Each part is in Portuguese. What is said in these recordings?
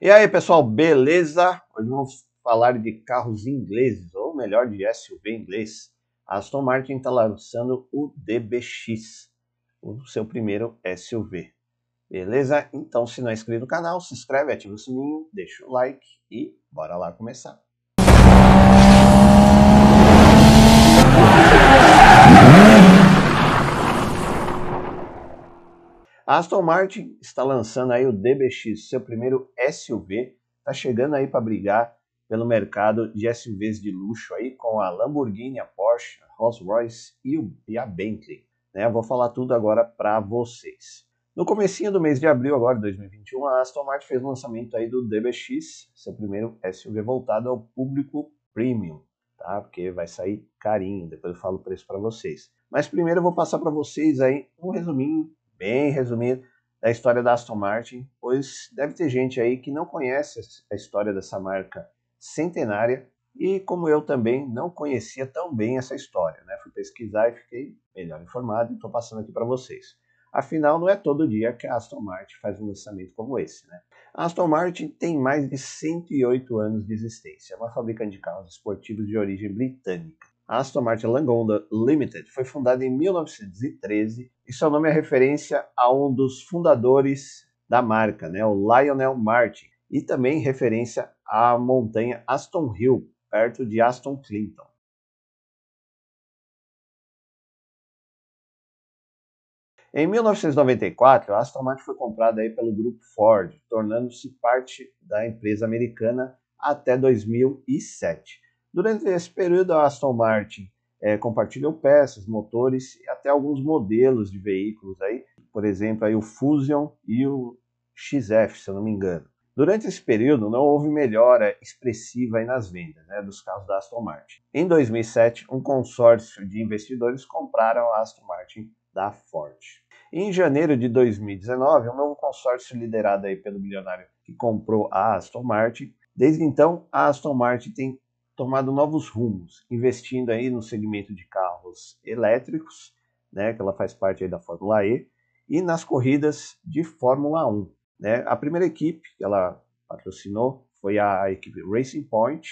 E aí, pessoal, beleza? Hoje vamos falar de carros ingleses, ou melhor, de SUV inglês. A Aston Martin está lançando o DBX, o seu primeiro SUV. Beleza? Então, se não é inscrito no canal, se inscreve, ativa o sininho, deixa o like e bora lá começar. A Aston Martin está lançando aí o DBX, seu primeiro SUV, está chegando aí para brigar pelo mercado de SUVs de luxo aí com a Lamborghini, a Porsche, a Rolls-Royce e, a Bentley. Né? vou falar tudo agora para vocês. No comecinho do mês de abril agora de 2021, a Aston Martin fez o lançamento aí do DBX, seu primeiro SUV voltado ao público premium, tá? Porque vai sair carinho, depois eu falo o preço para vocês. Mas primeiro eu vou passar para vocês aí um resuminho bem resumido da história da Aston Martin, pois deve ter gente aí que não conhece a história dessa marca centenária e como eu também não conhecia tão bem essa história, né? Fui pesquisar e fiquei melhor informado e estou passando aqui para vocês. Afinal, não é todo dia que a Aston Martin faz um lançamento como esse, né? A Aston Martin tem mais de 108 anos de existência, é uma fabricante de carros esportivos de origem britânica. A Aston Martin Langonda Limited foi fundada em 1913 e seu nome é referência a um dos fundadores da marca, né, o Lionel Martin, e também referência à montanha Aston Hill, perto de Aston Clinton. Em 1994, a Aston Martin foi comprada aí pelo grupo Ford, tornando-se parte da empresa americana até 2007. Durante esse período, a Aston Martin é, compartilhou peças, motores e até alguns modelos de veículos aí, por exemplo, aí o Fusion e o XF, se eu não me engano. Durante esse período, não houve melhora expressiva nas vendas né, dos carros da Aston Martin. Em 2007, um consórcio de investidores compraram a Aston Martin da Ford. Em janeiro de 2019, um novo consórcio liderado aí pelo bilionário que comprou a Aston Martin. Desde então, a Aston Martin tem tomado novos rumos, investindo aí no segmento de carros elétricos, né, que ela faz parte aí da Fórmula E, e nas corridas de Fórmula 1. Né? A primeira equipe que ela patrocinou foi a equipe Racing Point,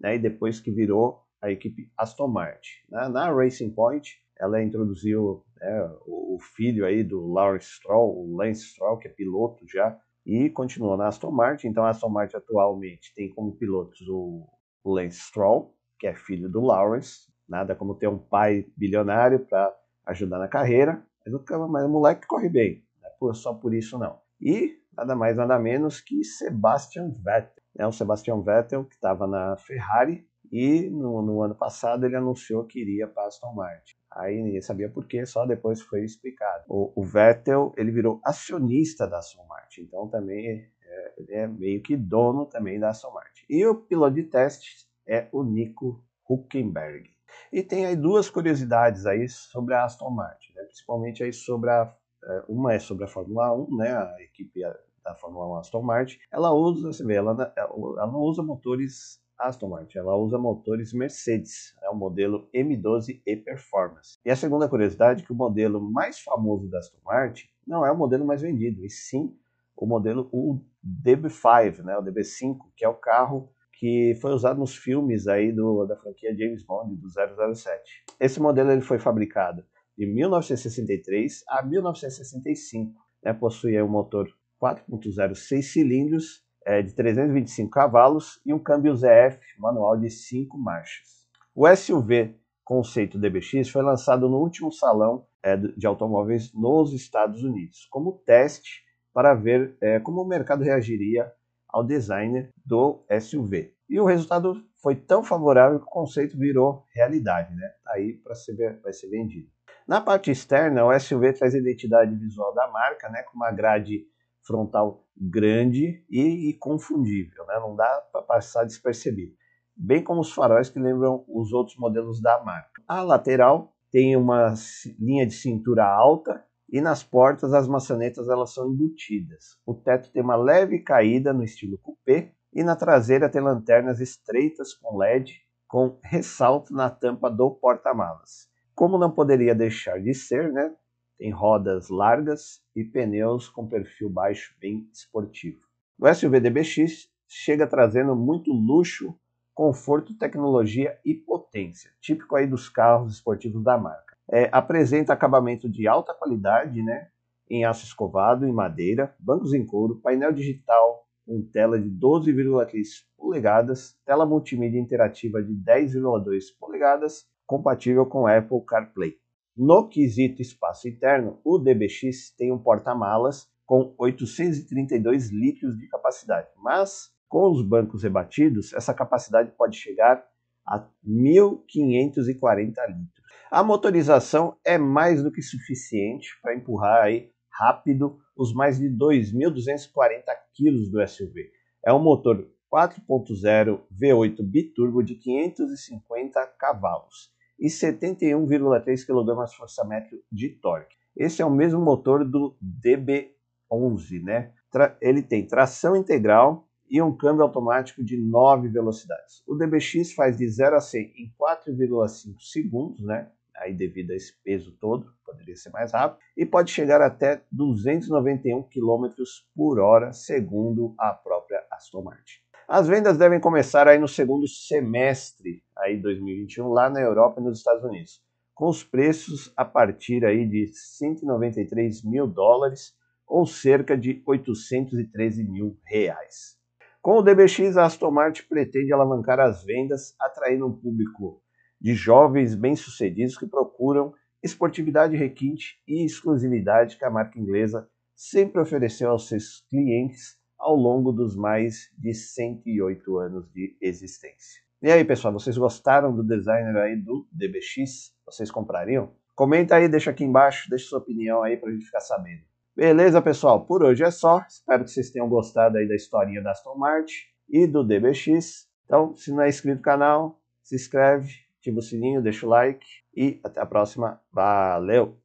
né, e depois que virou a equipe Aston Martin. Na, na Racing Point, ela introduziu né, o, filho aí do Lawrence Stroll, o Lance Stroll, que é piloto já, e continuou na Aston Martin. Então a Aston Martin atualmente tem como pilotos o Lance Stroll, que é filho do Lawrence, nada como ter um pai bilionário para ajudar na carreira, mas o, mas o moleque corre bem, não é só por isso não. E nada mais nada menos que Sebastian Vettel, né, o Sebastian Vettel que estava na Ferrari e no, no, ano passado ele anunciou que iria para Aston Martin. Aí ninguém sabia por quê, só depois foi explicado. O, o Vettel ele virou acionista da Aston Martin, então também é, ele é meio que dono também da Aston Martin. E o piloto de teste é o Nico Huckenberg. E tem aí duas curiosidades aí sobre a Aston Martin, né? principalmente aí sobre a é, uma é sobre a Fórmula 1, né, a equipe da Fórmula 1 Aston Martin, ela usa, você vê, ela, ela não usa motores Aston Martin, ela usa motores Mercedes, é o modelo M12 e Performance. E a segunda curiosidade é que o modelo mais famoso da Aston Martin não é o modelo mais vendido, e sim o modelo o DB5, né, o DB5, que é o carro que foi usado nos filmes aí do, da franquia James Bond do 007. Esse modelo ele foi fabricado de 1963 a 1965. Né, possuía um motor 4.0 6 cilindros é, de 325 cavalos e um câmbio ZF manual de 5 marchas. O SUV conceito DBX foi lançado no último salão é, de automóveis nos Estados Unidos, como teste para ver é, como o mercado reagiria ao designer do SUV. E o resultado foi tão favorável que o conceito virou realidade, né? Tá aí para ser, vai ser vendido. Na parte externa, o SUV traz a identidade visual da marca, né, com uma grade frontal grande e, confundível, né? não dá para passar despercebido. Bem como os faróis que lembram os outros modelos da marca. A lateral tem uma linha de cintura alta e nas portas as maçanetas elas são embutidas. O teto tem uma leve caída no estilo coupé e na traseira tem lanternas estreitas com LED com ressalto na tampa do porta-malas. Como não poderia deixar de ser, né, tem rodas largas e pneus com perfil baixo bem esportivo. O SUV DBX chega trazendo muito luxo, conforto, tecnologia e potência, típico aí dos carros esportivos da marca. É, apresenta acabamento de alta qualidade, né, em aço escovado e madeira, bancos em couro, painel digital com tela de 12,3 polegadas, tela multimídia interativa de 10,2 polegadas, compatível com Apple CarPlay. No quesito espaço interno, o DBX tem um porta-malas com 832 litros de capacidade, mas com os bancos rebatidos, essa capacidade pode chegar a 1.540 litros. A motorização é mais do que suficiente para empurrar aí rápido os mais de 2.240 kg do SUV. É um motor 4.0 V8 biturbo de 550 cavalos e 71,3 kgfm de torque. Esse é o mesmo motor do DB11, né? Ele tem tração integral e um câmbio automático de 9 velocidades. O DBX faz de 0 a 100 em 4,5 segundos, né? Aí devido a esse peso todo, poderia ser mais rápido, e pode chegar até 291 km por hora, segundo a própria Aston Martin. As vendas devem começar aí no segundo semestre aí 2021 lá na Europa e nos Estados Unidos, com os preços a partir aí de 193 mil dólares ou cerca de 813 mil reais. Com o DBX, a Aston Martin pretende alavancar as vendas, atraindo um público de jovens bem-sucedidos que procuram esportividade requinte e exclusividade que a marca inglesa sempre ofereceu aos seus clientes ao longo dos mais de 108 anos de existência. E aí, pessoal, vocês gostaram do designer aí do DBX? Vocês comprariam? Comenta aí, deixa aqui embaixo, deixa sua opinião aí para a gente ficar sabendo. Beleza, pessoal? Por hoje é só. Espero que vocês tenham gostado aí da historinha da Aston Martin e do DBX. Então, se não é inscrito no canal, se inscreve, ativa o sininho, deixa o like e até a próxima. Valeu!